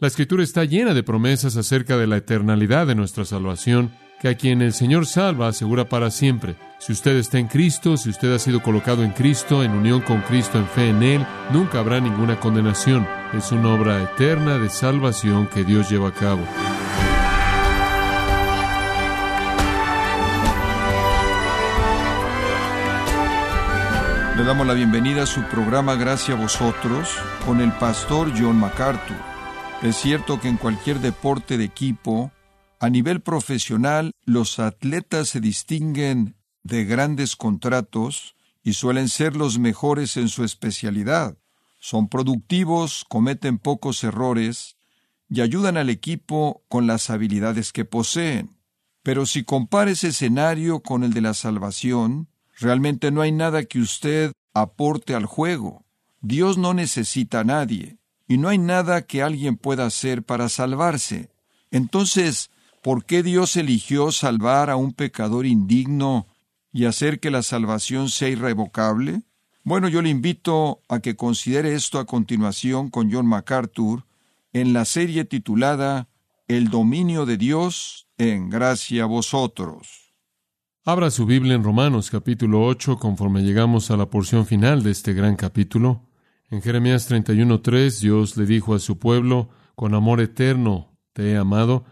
La escritura está llena de promesas acerca de la eternalidad de nuestra salvación, que a quien el Señor salva asegura para siempre. Si usted está en Cristo, si usted ha sido colocado en Cristo, en unión con Cristo, en fe en Él, nunca habrá ninguna condenación. Es una obra eterna de salvación que Dios lleva a cabo. Le damos la bienvenida a su programa Gracias a vosotros con el pastor John MacArthur. Es cierto que en cualquier deporte de equipo, a nivel profesional, los atletas se distinguen de grandes contratos y suelen ser los mejores en su especialidad. Son productivos, cometen pocos errores y ayudan al equipo con las habilidades que poseen. Pero si compara ese escenario con el de la salvación, Realmente no hay nada que usted aporte al juego. Dios no necesita a nadie, y no hay nada que alguien pueda hacer para salvarse. Entonces, ¿por qué Dios eligió salvar a un pecador indigno y hacer que la salvación sea irrevocable? Bueno, yo le invito a que considere esto a continuación con John MacArthur en la serie titulada El dominio de Dios en gracia a vosotros. Abra su Biblia en Romanos capítulo 8 conforme llegamos a la porción final de este gran capítulo. En Jeremías 31.3 Dios le dijo a su pueblo, con amor eterno te he amado,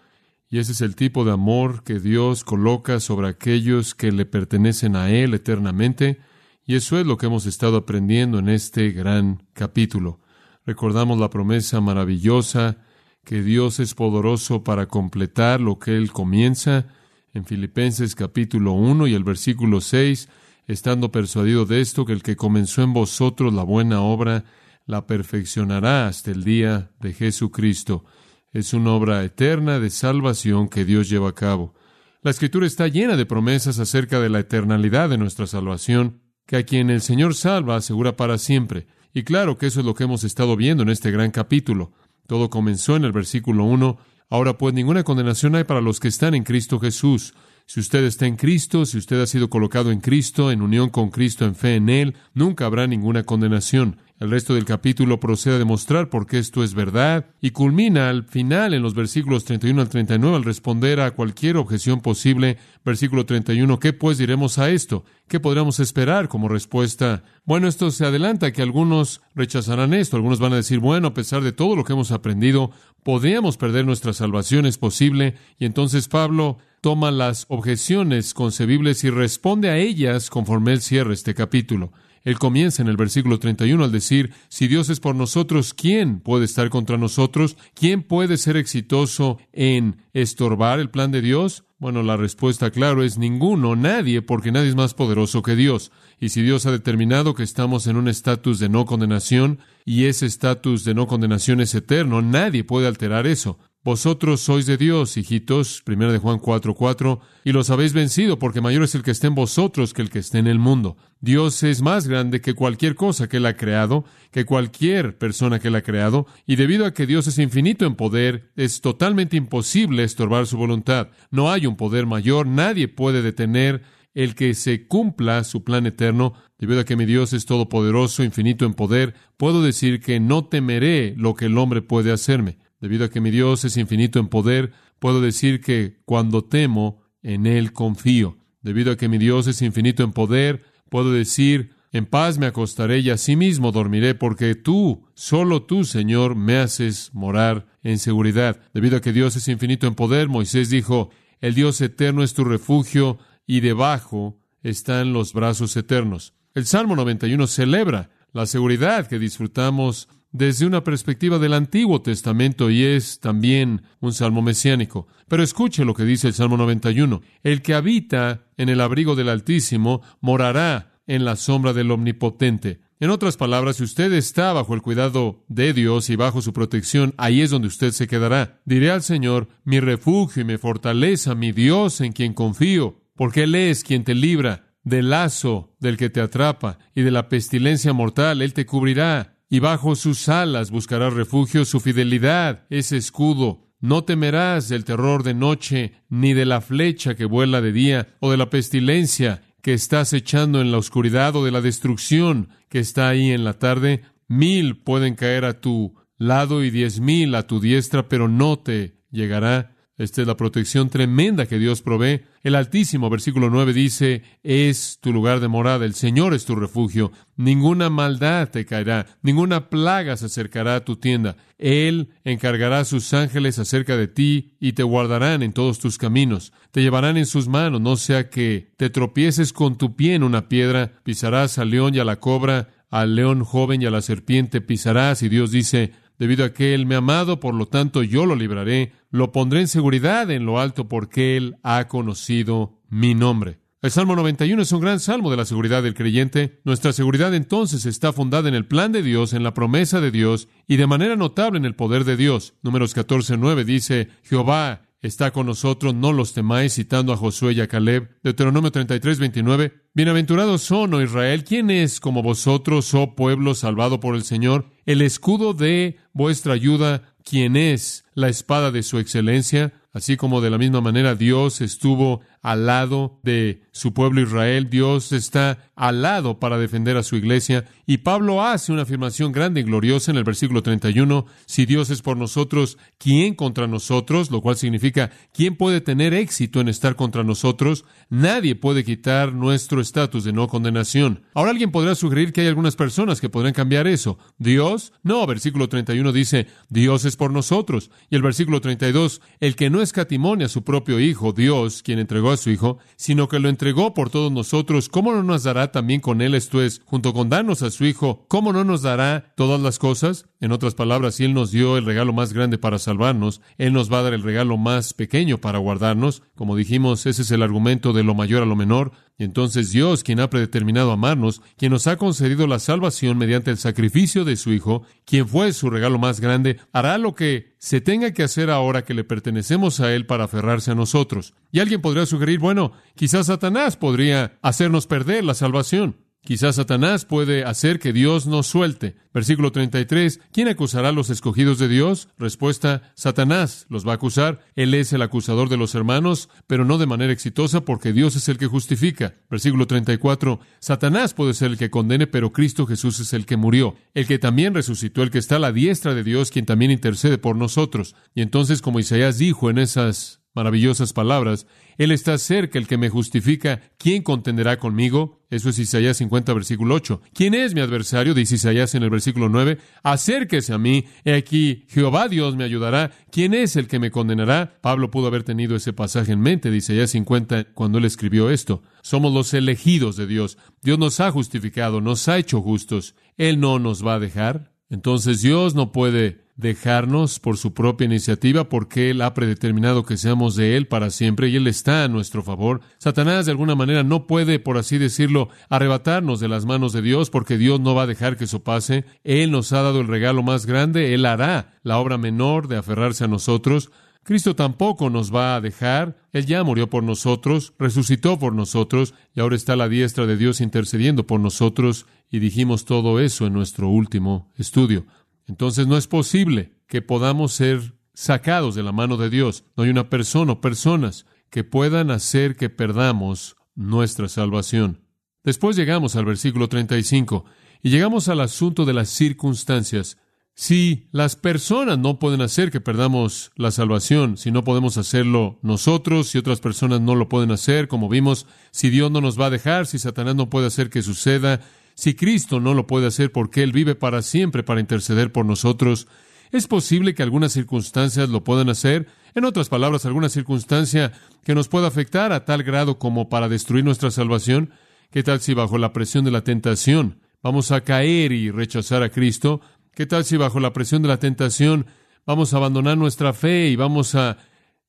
y ese es el tipo de amor que Dios coloca sobre aquellos que le pertenecen a Él eternamente, y eso es lo que hemos estado aprendiendo en este gran capítulo. Recordamos la promesa maravillosa que Dios es poderoso para completar lo que Él comienza, en Filipenses capítulo 1 y el versículo 6, estando persuadido de esto, que el que comenzó en vosotros la buena obra, la perfeccionará hasta el día de Jesucristo. Es una obra eterna de salvación que Dios lleva a cabo. La escritura está llena de promesas acerca de la eternalidad de nuestra salvación, que a quien el Señor salva asegura para siempre. Y claro que eso es lo que hemos estado viendo en este gran capítulo. Todo comenzó en el versículo 1 Ahora pues ninguna condenación hay para los que están en Cristo Jesús. Si usted está en Cristo, si usted ha sido colocado en Cristo, en unión con Cristo, en fe en Él, nunca habrá ninguna condenación. El resto del capítulo procede a demostrar por qué esto es verdad y culmina al final en los versículos 31 al 39 al responder a cualquier objeción posible. Versículo 31, ¿qué pues diremos a esto? ¿Qué podríamos esperar como respuesta? Bueno, esto se adelanta que algunos rechazarán esto, algunos van a decir, bueno, a pesar de todo lo que hemos aprendido, podríamos perder nuestra salvación, es posible, y entonces Pablo toma las objeciones concebibles y responde a ellas conforme él cierra este capítulo. Él comienza en el versículo 31 al decir, si Dios es por nosotros, ¿quién puede estar contra nosotros? ¿Quién puede ser exitoso en estorbar el plan de Dios? Bueno, la respuesta, claro, es ninguno, nadie, porque nadie es más poderoso que Dios. Y si Dios ha determinado que estamos en un estatus de no condenación, y ese estatus de no condenación es eterno, nadie puede alterar eso. Vosotros sois de Dios, hijitos, 1 de Juan 4:4, 4, y los habéis vencido, porque mayor es el que esté en vosotros que el que esté en el mundo. Dios es más grande que cualquier cosa que Él ha creado, que cualquier persona que Él ha creado, y debido a que Dios es infinito en poder, es totalmente imposible estorbar su voluntad. No hay un poder mayor, nadie puede detener el que se cumpla su plan eterno. Debido a que mi Dios es todopoderoso, infinito en poder, puedo decir que no temeré lo que el hombre puede hacerme. Debido a que mi Dios es infinito en poder, puedo decir que cuando temo, en Él confío. Debido a que mi Dios es infinito en poder, puedo decir, en paz me acostaré y asimismo dormiré, porque tú, solo tú, Señor, me haces morar en seguridad. Debido a que Dios es infinito en poder, Moisés dijo, el Dios eterno es tu refugio y debajo están los brazos eternos. El Salmo 91 celebra la seguridad que disfrutamos desde una perspectiva del Antiguo Testamento y es también un salmo mesiánico. Pero escuche lo que dice el Salmo 91. El que habita en el abrigo del Altísimo morará en la sombra del Omnipotente. En otras palabras, si usted está bajo el cuidado de Dios y bajo su protección, ahí es donde usted se quedará. Diré al Señor, mi refugio y mi fortaleza, mi Dios en quien confío, porque Él es quien te libra del lazo del que te atrapa y de la pestilencia mortal, Él te cubrirá y bajo sus alas buscarás refugio, su fidelidad es escudo. No temerás del terror de noche, ni de la flecha que vuela de día, o de la pestilencia que estás echando en la oscuridad, o de la destrucción que está ahí en la tarde. Mil pueden caer a tu lado y diez mil a tu diestra, pero no te llegará. Esta es la protección tremenda que Dios provee. El Altísimo, versículo 9, dice, es tu lugar de morada, el Señor es tu refugio, ninguna maldad te caerá, ninguna plaga se acercará a tu tienda. Él encargará a sus ángeles acerca de ti y te guardarán en todos tus caminos. Te llevarán en sus manos, no sea que te tropieces con tu pie en una piedra, pisarás al león y a la cobra, al león joven y a la serpiente pisarás, y Dios dice, debido a que Él me ha amado, por lo tanto yo lo libraré, lo pondré en seguridad en lo alto porque Él ha conocido mi nombre. El Salmo 91 es un gran salmo de la seguridad del creyente. Nuestra seguridad entonces está fundada en el plan de Dios, en la promesa de Dios y de manera notable en el poder de Dios. Números 14, 9 dice, Jehová está con nosotros, no los temáis, citando a Josué y a Caleb. Deuteronomio 33, 29. Bienaventurados son, oh Israel, ¿quién es como vosotros, oh pueblo salvado por el Señor? El escudo de vuestra ayuda, ¿quién es la espada de su excelencia? Así como de la misma manera Dios estuvo al lado de su pueblo Israel, Dios está al lado para defender a su iglesia. Y Pablo hace una afirmación grande y gloriosa en el versículo 31, si Dios es por nosotros, ¿quién contra nosotros? Lo cual significa, ¿quién puede tener éxito en estar contra nosotros? Nadie puede quitar nuestro estatus de no condenación. Ahora alguien podrá sugerir que hay algunas personas que podrán cambiar eso. ¿Dios? No, versículo 31 dice, Dios es por nosotros. Y el versículo 32, el que no escatimonia a su propio Hijo, Dios, quien entregó a su Hijo, sino que lo entregó por todos nosotros, ¿cómo no nos dará también con Él, esto es, junto con darnos a su Hijo, cómo no nos dará todas las cosas? En otras palabras, si Él nos dio el regalo más grande para salvarnos, Él nos va a dar el regalo más pequeño para guardarnos. Como dijimos, ese es el argumento de lo mayor a lo menor. Y entonces Dios, quien ha predeterminado amarnos, quien nos ha concedido la salvación mediante el sacrificio de su Hijo, quien fue su regalo más grande, hará lo que se tenga que hacer ahora que le pertenecemos a Él para aferrarse a nosotros. Y alguien podría sugerir, bueno, quizás Satanás podría hacernos perder la salvación. Quizás Satanás puede hacer que Dios nos suelte. Versículo 33. ¿Quién acusará a los escogidos de Dios? Respuesta. Satanás los va a acusar. Él es el acusador de los hermanos, pero no de manera exitosa porque Dios es el que justifica. Versículo 34. Satanás puede ser el que condene, pero Cristo Jesús es el que murió, el que también resucitó, el que está a la diestra de Dios, quien también intercede por nosotros. Y entonces, como Isaías dijo en esas maravillosas palabras. Él está cerca, el que me justifica. ¿Quién contenderá conmigo? Eso es Isaías 50, versículo 8. ¿Quién es mi adversario? Dice Isaías en el versículo 9. Acérquese a mí. He aquí, Jehová Dios me ayudará. ¿Quién es el que me condenará? Pablo pudo haber tenido ese pasaje en mente de Isaías 50 cuando él escribió esto. Somos los elegidos de Dios. Dios nos ha justificado, nos ha hecho justos. Él no nos va a dejar. Entonces Dios no puede dejarnos por su propia iniciativa porque Él ha predeterminado que seamos de Él para siempre y Él está a nuestro favor. Satanás de alguna manera no puede, por así decirlo, arrebatarnos de las manos de Dios porque Dios no va a dejar que eso pase. Él nos ha dado el regalo más grande, Él hará la obra menor de aferrarse a nosotros. Cristo tampoco nos va a dejar. Él ya murió por nosotros, resucitó por nosotros y ahora está la diestra de Dios intercediendo por nosotros y dijimos todo eso en nuestro último estudio. Entonces no es posible que podamos ser sacados de la mano de Dios. No hay una persona o personas que puedan hacer que perdamos nuestra salvación. Después llegamos al versículo 35 y llegamos al asunto de las circunstancias. Si las personas no pueden hacer que perdamos la salvación, si no podemos hacerlo nosotros, si otras personas no lo pueden hacer, como vimos, si Dios no nos va a dejar, si Satanás no puede hacer que suceda, si Cristo no lo puede hacer porque Él vive para siempre para interceder por nosotros, ¿es posible que algunas circunstancias lo puedan hacer? En otras palabras, alguna circunstancia que nos pueda afectar a tal grado como para destruir nuestra salvación. ¿Qué tal si bajo la presión de la tentación vamos a caer y rechazar a Cristo? ¿Qué tal si bajo la presión de la tentación vamos a abandonar nuestra fe y vamos a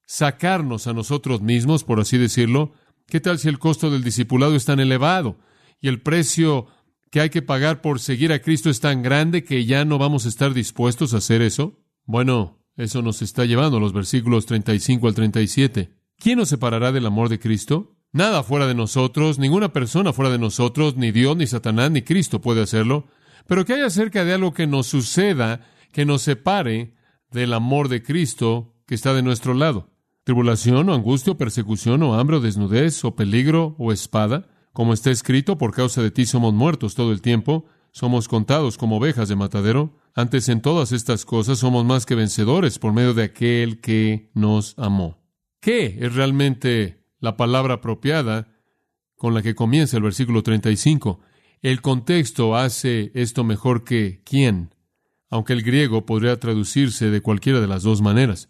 sacarnos a nosotros mismos, por así decirlo? ¿Qué tal si el costo del discipulado es tan elevado y el precio que hay que pagar por seguir a Cristo es tan grande que ya no vamos a estar dispuestos a hacer eso? Bueno, eso nos está llevando a los versículos 35 al 37. ¿Quién nos separará del amor de Cristo? Nada fuera de nosotros, ninguna persona fuera de nosotros, ni Dios, ni Satanás, ni Cristo puede hacerlo. Pero ¿qué hay acerca de algo que nos suceda que nos separe del amor de Cristo que está de nuestro lado? ¿Tribulación o angustia o persecución o hambre o desnudez o peligro o espada? Como está escrito, por causa de ti somos muertos todo el tiempo, somos contados como ovejas de matadero. Antes en todas estas cosas somos más que vencedores por medio de aquel que nos amó. ¿Qué es realmente la palabra apropiada con la que comienza el versículo 35? El contexto hace esto mejor que quién, aunque el griego podría traducirse de cualquiera de las dos maneras.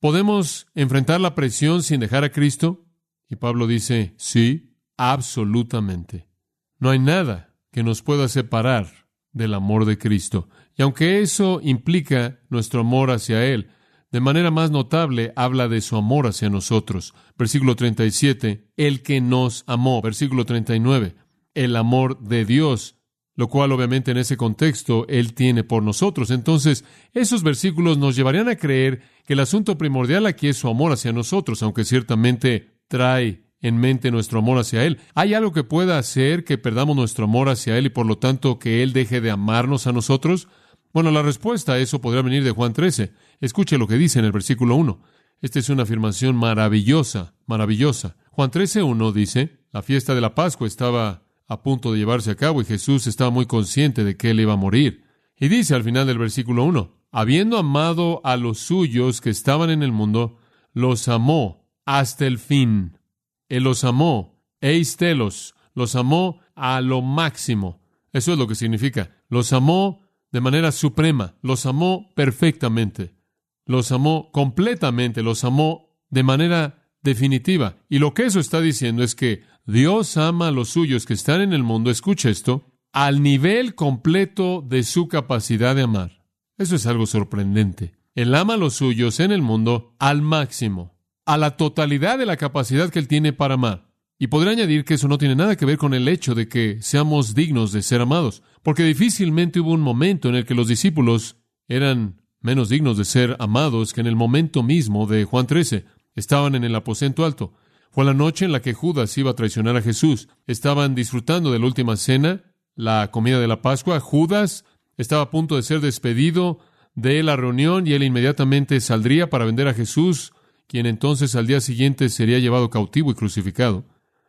¿Podemos enfrentar la presión sin dejar a Cristo? Y Pablo dice, sí, absolutamente. No hay nada que nos pueda separar del amor de Cristo. Y aunque eso implica nuestro amor hacia Él, de manera más notable habla de su amor hacia nosotros. Versículo 37, el que nos amó. Versículo 39, el amor de Dios, lo cual obviamente en ese contexto Él tiene por nosotros. Entonces, esos versículos nos llevarían a creer que el asunto primordial aquí es su amor hacia nosotros, aunque ciertamente trae en mente nuestro amor hacia Él. ¿Hay algo que pueda hacer que perdamos nuestro amor hacia Él y por lo tanto que Él deje de amarnos a nosotros? Bueno, la respuesta a eso podría venir de Juan 13. Escuche lo que dice en el versículo 1. Esta es una afirmación maravillosa, maravillosa. Juan 13, 1 dice, la fiesta de la Pascua estaba a punto de llevarse a cabo y Jesús estaba muy consciente de que él iba a morir. Y dice al final del versículo 1, habiendo amado a los suyos que estaban en el mundo, los amó hasta el fin. Él los amó, eistelos, los amó a lo máximo. Eso es lo que significa. Los amó de manera suprema, los amó perfectamente, los amó completamente, los amó de manera definitiva. Y lo que eso está diciendo es que Dios ama a los suyos que están en el mundo, escucha esto, al nivel completo de su capacidad de amar. Eso es algo sorprendente. Él ama a los suyos en el mundo al máximo, a la totalidad de la capacidad que Él tiene para amar. Y podría añadir que eso no tiene nada que ver con el hecho de que seamos dignos de ser amados, porque difícilmente hubo un momento en el que los discípulos eran menos dignos de ser amados que en el momento mismo de Juan 13. Estaban en el aposento alto. Fue la noche en la que Judas iba a traicionar a Jesús. Estaban disfrutando de la última cena, la comida de la Pascua. Judas estaba a punto de ser despedido de la reunión y él inmediatamente saldría para vender a Jesús, quien entonces al día siguiente sería llevado cautivo y crucificado.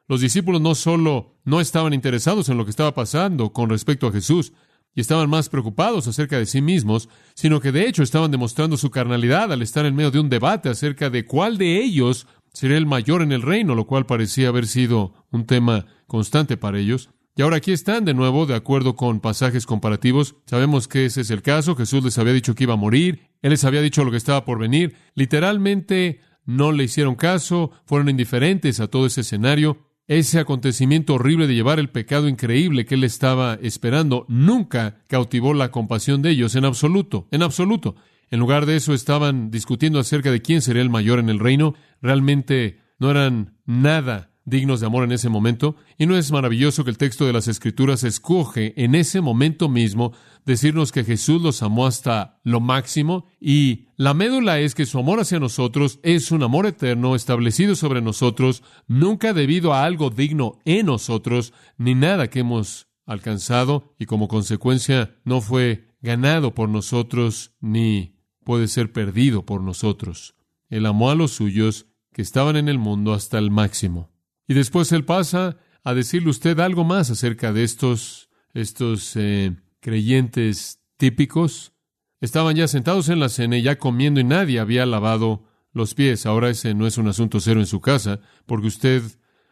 Los discípulos no solo no estaban interesados en lo que estaba pasando con respecto a Jesús, y estaban más preocupados acerca de sí mismos, sino que de hecho estaban demostrando su carnalidad al estar en medio de un debate acerca de cuál de ellos sería el mayor en el reino, lo cual parecía haber sido un tema constante para ellos. Y ahora aquí están de nuevo, de acuerdo con pasajes comparativos. Sabemos que ese es el caso. Jesús les había dicho que iba a morir. Él les había dicho lo que estaba por venir. Literalmente no le hicieron caso, fueron indiferentes a todo ese escenario. Ese acontecimiento horrible de llevar el pecado increíble que él estaba esperando nunca cautivó la compasión de ellos en absoluto, en absoluto. En lugar de eso estaban discutiendo acerca de quién sería el mayor en el reino. Realmente no eran nada dignos de amor en ese momento. Y no es maravilloso que el texto de las Escrituras escoge en ese momento mismo decirnos que Jesús los amó hasta lo máximo y la médula es que su amor hacia nosotros es un amor eterno establecido sobre nosotros, nunca debido a algo digno en nosotros, ni nada que hemos alcanzado y como consecuencia no fue ganado por nosotros ni puede ser perdido por nosotros. Él amó a los suyos que estaban en el mundo hasta el máximo. Y después él pasa a decirle usted algo más acerca de estos, estos eh, creyentes típicos. Estaban ya sentados en la cena y ya comiendo y nadie había lavado los pies. Ahora ese no es un asunto serio en su casa, porque usted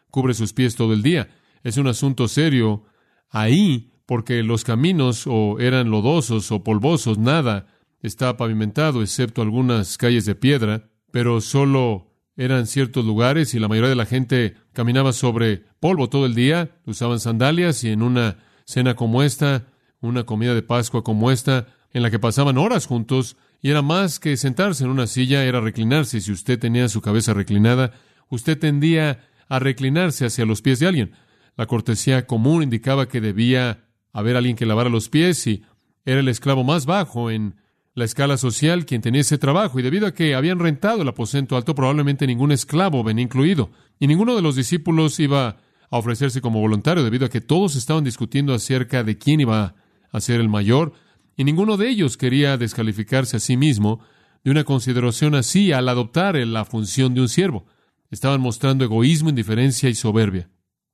cubre sus pies todo el día. Es un asunto serio ahí, porque los caminos o eran lodosos o polvosos, nada estaba pavimentado, excepto algunas calles de piedra, pero solo eran ciertos lugares y la mayoría de la gente caminaba sobre polvo todo el día, usaban sandalias y en una cena como esta, una comida de Pascua como esta, en la que pasaban horas juntos, y era más que sentarse en una silla, era reclinarse. Si usted tenía su cabeza reclinada, usted tendía a reclinarse hacia los pies de alguien. La cortesía común indicaba que debía haber alguien que lavara los pies y era el esclavo más bajo en la escala social quien tenía ese trabajo, y debido a que habían rentado el aposento alto, probablemente ningún esclavo venía incluido, y ninguno de los discípulos iba a ofrecerse como voluntario, debido a que todos estaban discutiendo acerca de quién iba a ser el mayor, y ninguno de ellos quería descalificarse a sí mismo de una consideración así al adoptar la función de un siervo. Estaban mostrando egoísmo, indiferencia y soberbia.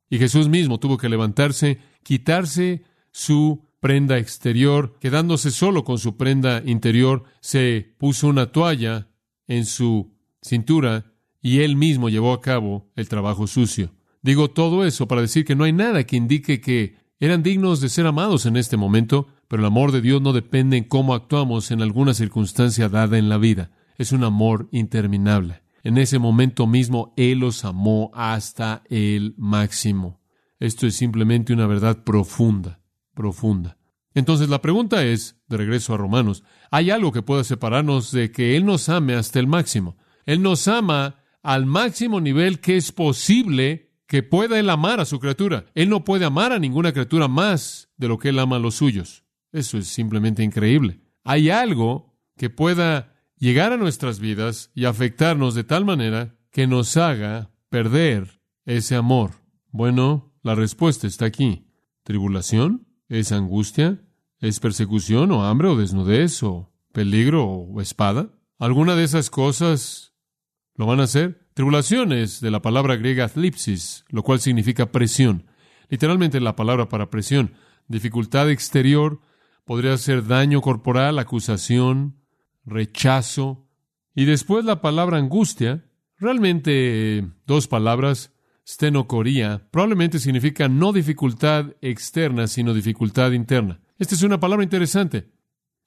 Y Jesús mismo tuvo que levantarse, quitarse su prenda exterior, quedándose solo con su prenda interior, se puso una toalla en su cintura y él mismo llevó a cabo el trabajo sucio. Digo todo eso para decir que no hay nada que indique que eran dignos de ser amados en este momento, pero el amor de Dios no depende en cómo actuamos en alguna circunstancia dada en la vida. Es un amor interminable. En ese momento mismo Él los amó hasta el máximo. Esto es simplemente una verdad profunda, profunda. Entonces la pregunta es, de regreso a Romanos, ¿hay algo que pueda separarnos de que Él nos ame hasta el máximo? Él nos ama al máximo nivel que es posible que pueda Él amar a su criatura. Él no puede amar a ninguna criatura más de lo que Él ama a los suyos. Eso es simplemente increíble. Hay algo que pueda llegar a nuestras vidas y afectarnos de tal manera que nos haga perder ese amor. Bueno, la respuesta está aquí. ¿Tribulación? ¿Es angustia? ¿Es persecución o hambre o desnudez o peligro o espada? ¿Alguna de esas cosas lo van a hacer? Tribulación es de la palabra griega thlipsis, lo cual significa presión. Literalmente la palabra para presión. Dificultad exterior podría ser daño corporal, acusación, rechazo. Y después la palabra angustia, realmente dos palabras, stenocoría, probablemente significa no dificultad externa, sino dificultad interna. Esta es una palabra interesante.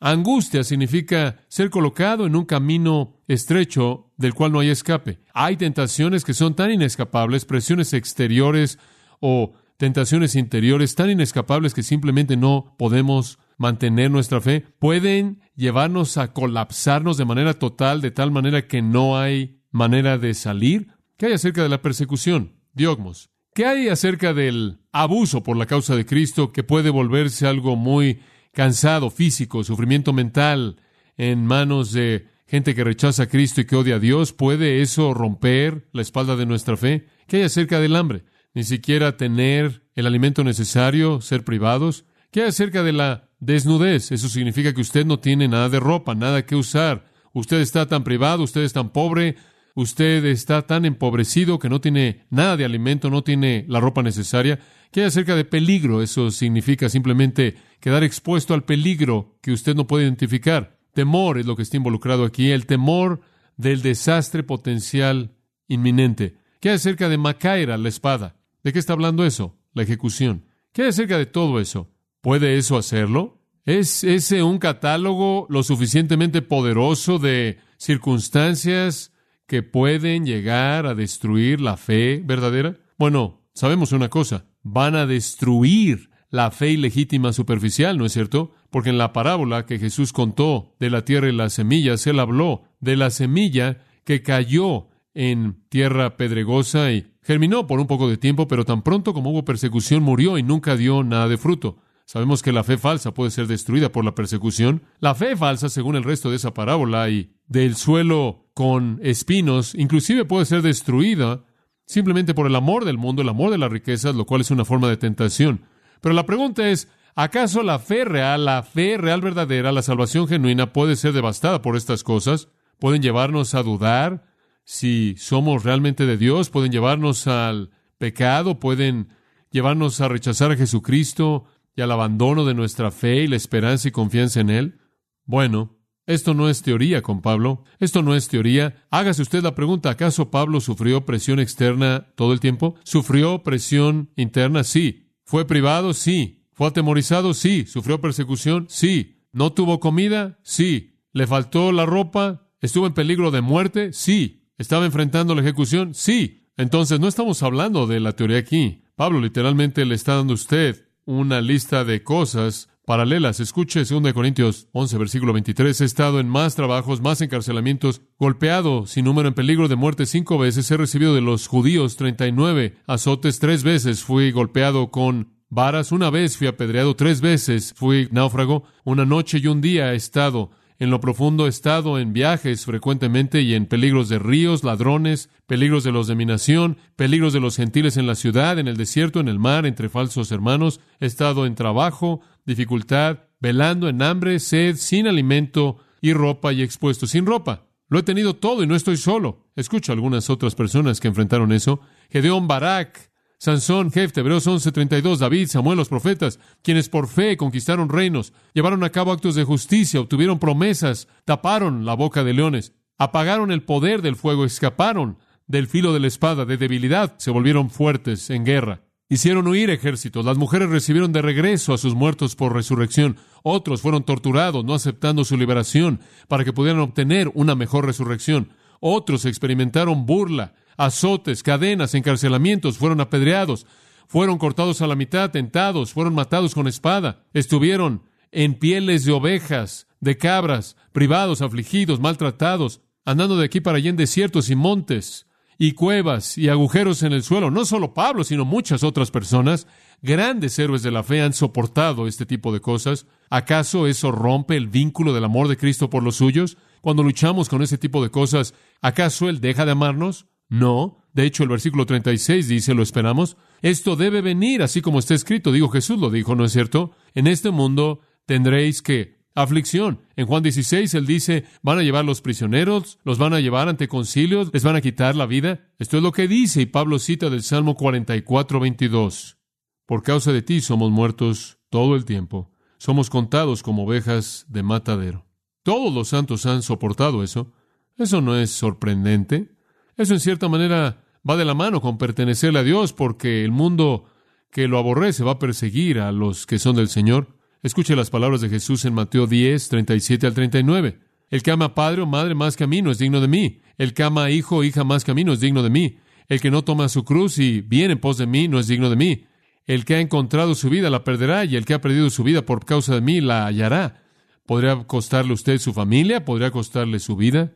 Angustia significa ser colocado en un camino estrecho del cual no hay escape. Hay tentaciones que son tan inescapables, presiones exteriores o tentaciones interiores tan inescapables que simplemente no podemos mantener nuestra fe, pueden llevarnos a colapsarnos de manera total, de tal manera que no hay manera de salir. ¿Qué hay acerca de la persecución? Diogmos. ¿Qué hay acerca del abuso por la causa de Cristo que puede volverse algo muy cansado, físico, sufrimiento mental en manos de gente que rechaza a Cristo y que odia a Dios? ¿Puede eso romper la espalda de nuestra fe? ¿Qué hay acerca del hambre? Ni siquiera tener el alimento necesario, ser privados. ¿Qué hay acerca de la desnudez. Eso significa que usted no tiene nada de ropa, nada que usar. Usted está tan privado, usted es tan pobre, usted está tan empobrecido que no tiene nada de alimento, no tiene la ropa necesaria. ¿Qué hay acerca de peligro? Eso significa simplemente quedar expuesto al peligro que usted no puede identificar. Temor es lo que está involucrado aquí, el temor del desastre potencial inminente. ¿Qué hay acerca de Macaira, la espada? ¿De qué está hablando eso? La ejecución. ¿Qué hay acerca de todo eso? ¿Puede eso hacerlo? ¿Es ese un catálogo lo suficientemente poderoso de circunstancias que pueden llegar a destruir la fe verdadera? Bueno, sabemos una cosa, van a destruir la fe ilegítima superficial, ¿no es cierto? Porque en la parábola que Jesús contó de la tierra y las semillas, él habló de la semilla que cayó en tierra pedregosa y germinó por un poco de tiempo, pero tan pronto como hubo persecución murió y nunca dio nada de fruto. Sabemos que la fe falsa puede ser destruida por la persecución. La fe falsa, según el resto de esa parábola, y del suelo con espinos, inclusive puede ser destruida simplemente por el amor del mundo, el amor de las riquezas, lo cual es una forma de tentación. Pero la pregunta es, ¿acaso la fe real, la fe real verdadera, la salvación genuina puede ser devastada por estas cosas? ¿Pueden llevarnos a dudar si somos realmente de Dios? ¿Pueden llevarnos al pecado? ¿Pueden llevarnos a rechazar a Jesucristo? Y al abandono de nuestra fe y la esperanza y confianza en Él? Bueno, esto no es teoría con Pablo, esto no es teoría. Hágase usted la pregunta, ¿acaso Pablo sufrió presión externa todo el tiempo? ¿Sufrió presión interna? Sí. ¿Fue privado? Sí. ¿Fue atemorizado? Sí. ¿Sufrió persecución? Sí. ¿No tuvo comida? Sí. ¿Le faltó la ropa? ¿Estuvo en peligro de muerte? Sí. ¿Estaba enfrentando la ejecución? Sí. Entonces no estamos hablando de la teoría aquí. Pablo literalmente le está dando a usted una lista de cosas paralelas. Escuche 2 Corintios 11, versículo 23. He estado en más trabajos, más encarcelamientos, golpeado sin número en peligro de muerte cinco veces. He recibido de los judíos 39 azotes tres veces. Fui golpeado con varas. Una vez fui apedreado tres veces. Fui náufrago. Una noche y un día he estado en lo profundo he estado en viajes frecuentemente y en peligros de ríos, ladrones, peligros de los de mi nación, peligros de los gentiles en la ciudad, en el desierto, en el mar, entre falsos hermanos. He estado en trabajo, dificultad, velando en hambre, sed, sin alimento y ropa y expuesto sin ropa. Lo he tenido todo y no estoy solo. Escucho a algunas otras personas que enfrentaron eso. Gedeón Barak Sansón, Jefte, Hebreos 11:32, David, Samuel, los profetas, quienes por fe conquistaron reinos, llevaron a cabo actos de justicia, obtuvieron promesas, taparon la boca de leones, apagaron el poder del fuego, escaparon del filo de la espada, de debilidad, se volvieron fuertes en guerra. Hicieron huir ejércitos, las mujeres recibieron de regreso a sus muertos por resurrección, otros fueron torturados, no aceptando su liberación, para que pudieran obtener una mejor resurrección, otros experimentaron burla, azotes, cadenas, encarcelamientos, fueron apedreados, fueron cortados a la mitad, tentados, fueron matados con espada, estuvieron en pieles de ovejas, de cabras, privados, afligidos, maltratados, andando de aquí para allá en desiertos y montes, y cuevas y agujeros en el suelo. No solo Pablo, sino muchas otras personas, grandes héroes de la fe, han soportado este tipo de cosas. ¿Acaso eso rompe el vínculo del amor de Cristo por los suyos? Cuando luchamos con ese tipo de cosas, ¿acaso Él deja de amarnos? No. De hecho, el versículo 36 dice, lo esperamos. Esto debe venir, así como está escrito. Digo, Jesús lo dijo, ¿no es cierto? En este mundo tendréis que aflicción. En Juan 16 él dice, van a llevar los prisioneros, los van a llevar ante concilios, les van a quitar la vida. Esto es lo que dice y Pablo cita del Salmo 44, 22. Por causa de ti somos muertos todo el tiempo. Somos contados como ovejas de matadero. Todos los santos han soportado eso. Eso no es sorprendente. Eso en cierta manera va de la mano con pertenecerle a Dios, porque el mundo que lo aborrece va a perseguir a los que son del Señor. Escuche las palabras de Jesús en Mateo 10, 37 al 39. El que ama padre o madre más que a mí no es digno de mí. El que ama hijo o hija más que a mí no es digno de mí. El que no toma su cruz y viene en pos de mí no es digno de mí. El que ha encontrado su vida la perderá y el que ha perdido su vida por causa de mí la hallará. ¿Podría costarle usted su familia? ¿Podría costarle su vida?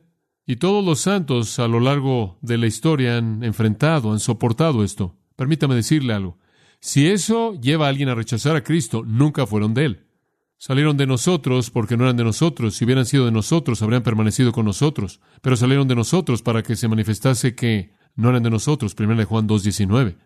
Y todos los santos a lo largo de la historia han enfrentado, han soportado esto. Permítame decirle algo. Si eso lleva a alguien a rechazar a Cristo, nunca fueron de Él. Salieron de nosotros porque no eran de nosotros. Si hubieran sido de nosotros, habrían permanecido con nosotros. Pero salieron de nosotros para que se manifestase que no eran de nosotros. 1 Juan 2.19.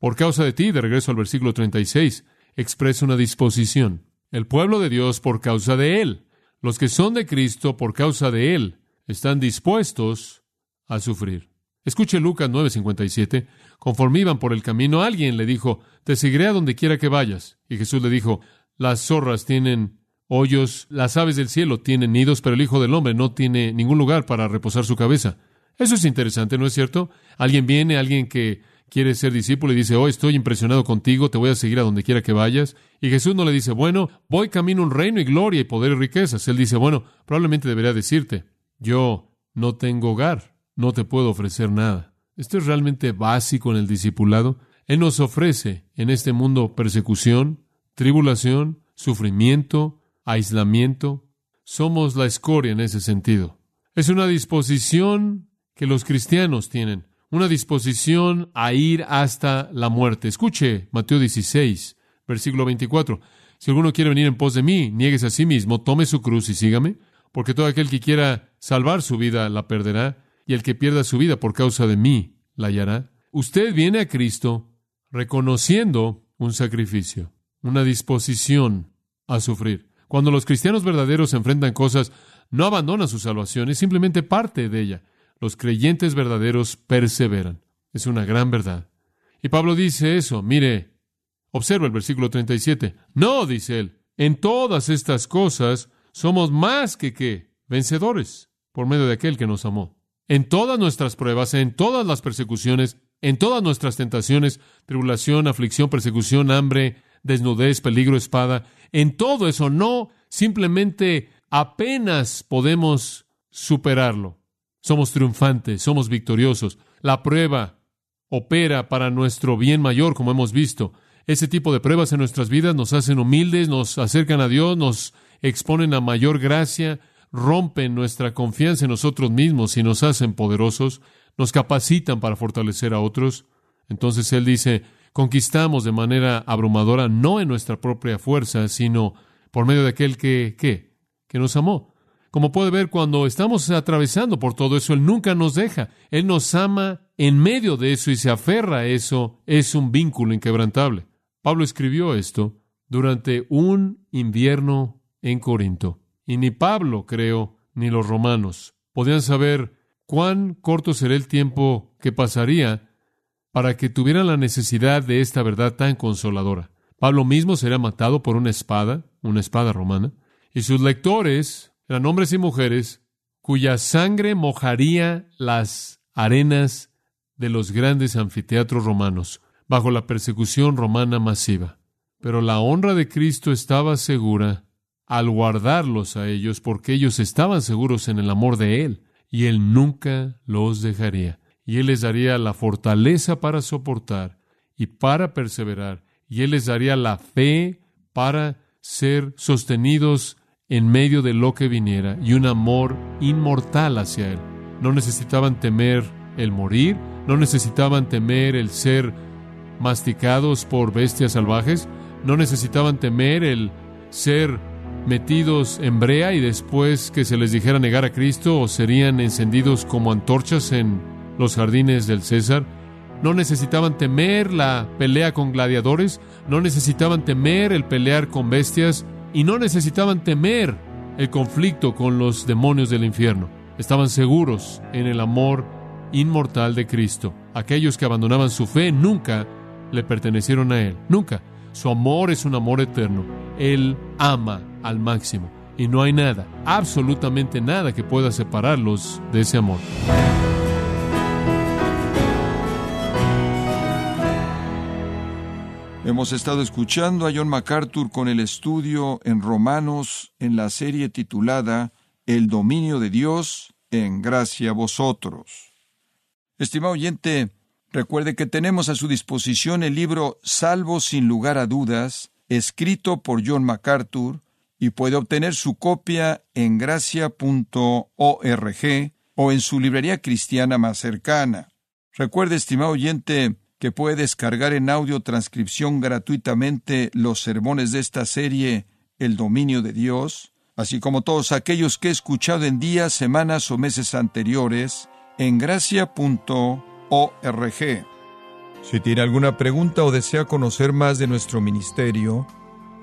Por causa de ti, de regreso al versículo 36, expresa una disposición. El pueblo de Dios por causa de Él. Los que son de Cristo por causa de Él están dispuestos a sufrir. Escuche Lucas 9:57. Conforme iban por el camino, alguien le dijo, Te seguiré a donde quiera que vayas. Y Jesús le dijo, Las zorras tienen hoyos, las aves del cielo tienen nidos, pero el Hijo del Hombre no tiene ningún lugar para reposar su cabeza. Eso es interesante, ¿no es cierto? Alguien viene, alguien que quiere ser discípulo y dice, oh, estoy impresionado contigo, te voy a seguir a donde quiera que vayas. Y Jesús no le dice, bueno, voy camino un reino y gloria y poder y riquezas. Él dice, bueno, probablemente debería decirte, yo no tengo hogar, no te puedo ofrecer nada. Esto es realmente básico en el discipulado. Él nos ofrece en este mundo persecución, tribulación, sufrimiento, aislamiento. Somos la escoria en ese sentido. Es una disposición que los cristianos tienen, una disposición a ir hasta la muerte. Escuche Mateo 16, versículo 24. Si alguno quiere venir en pos de mí, niegues a sí mismo, tome su cruz y sígame porque todo aquel que quiera salvar su vida la perderá, y el que pierda su vida por causa de mí la hallará. Usted viene a Cristo reconociendo un sacrificio, una disposición a sufrir. Cuando los cristianos verdaderos enfrentan cosas, no abandonan su salvación, es simplemente parte de ella. Los creyentes verdaderos perseveran. Es una gran verdad. Y Pablo dice eso, mire, observa el versículo 37. No, dice él, en todas estas cosas somos más que qué, vencedores por medio de aquel que nos amó. En todas nuestras pruebas, en todas las persecuciones, en todas nuestras tentaciones, tribulación, aflicción, persecución, hambre, desnudez, peligro, espada, en todo eso no simplemente apenas podemos superarlo. Somos triunfantes, somos victoriosos. La prueba opera para nuestro bien mayor, como hemos visto. Ese tipo de pruebas en nuestras vidas nos hacen humildes, nos acercan a Dios, nos exponen a mayor gracia, rompen nuestra confianza en nosotros mismos y nos hacen poderosos, nos capacitan para fortalecer a otros. Entonces Él dice, conquistamos de manera abrumadora no en nuestra propia fuerza, sino por medio de aquel que, ¿qué? Que nos amó. Como puede ver, cuando estamos atravesando por todo eso, Él nunca nos deja. Él nos ama en medio de eso y se aferra a eso. Es un vínculo inquebrantable. Pablo escribió esto durante un invierno en Corinto. Y ni Pablo, creo, ni los romanos podían saber cuán corto sería el tiempo que pasaría para que tuvieran la necesidad de esta verdad tan consoladora. Pablo mismo sería matado por una espada, una espada romana, y sus lectores eran hombres y mujeres cuya sangre mojaría las arenas de los grandes anfiteatros romanos bajo la persecución romana masiva. Pero la honra de Cristo estaba segura al guardarlos a ellos porque ellos estaban seguros en el amor de Él y Él nunca los dejaría. Y Él les daría la fortaleza para soportar y para perseverar. Y Él les daría la fe para ser sostenidos en medio de lo que viniera y un amor inmortal hacia Él. No necesitaban temer el morir, no necesitaban temer el ser masticados por bestias salvajes, no necesitaban temer el ser metidos en brea y después que se les dijera negar a Cristo o serían encendidos como antorchas en los jardines del César. No necesitaban temer la pelea con gladiadores, no necesitaban temer el pelear con bestias y no necesitaban temer el conflicto con los demonios del infierno. Estaban seguros en el amor inmortal de Cristo. Aquellos que abandonaban su fe nunca le pertenecieron a Él, nunca. Su amor es un amor eterno. Él ama al máximo. Y no hay nada, absolutamente nada que pueda separarlos de ese amor. Hemos estado escuchando a John MacArthur con el estudio en Romanos en la serie titulada El dominio de Dios en gracia a vosotros. Estimado oyente, Recuerde que tenemos a su disposición el libro Salvo sin lugar a dudas, escrito por John MacArthur, y puede obtener su copia en gracia.org o en su librería cristiana más cercana. Recuerde, estimado oyente, que puede descargar en audio transcripción gratuitamente los sermones de esta serie El dominio de Dios, así como todos aquellos que he escuchado en días, semanas o meses anteriores en gracia.org si tiene alguna pregunta o desea conocer más de nuestro ministerio,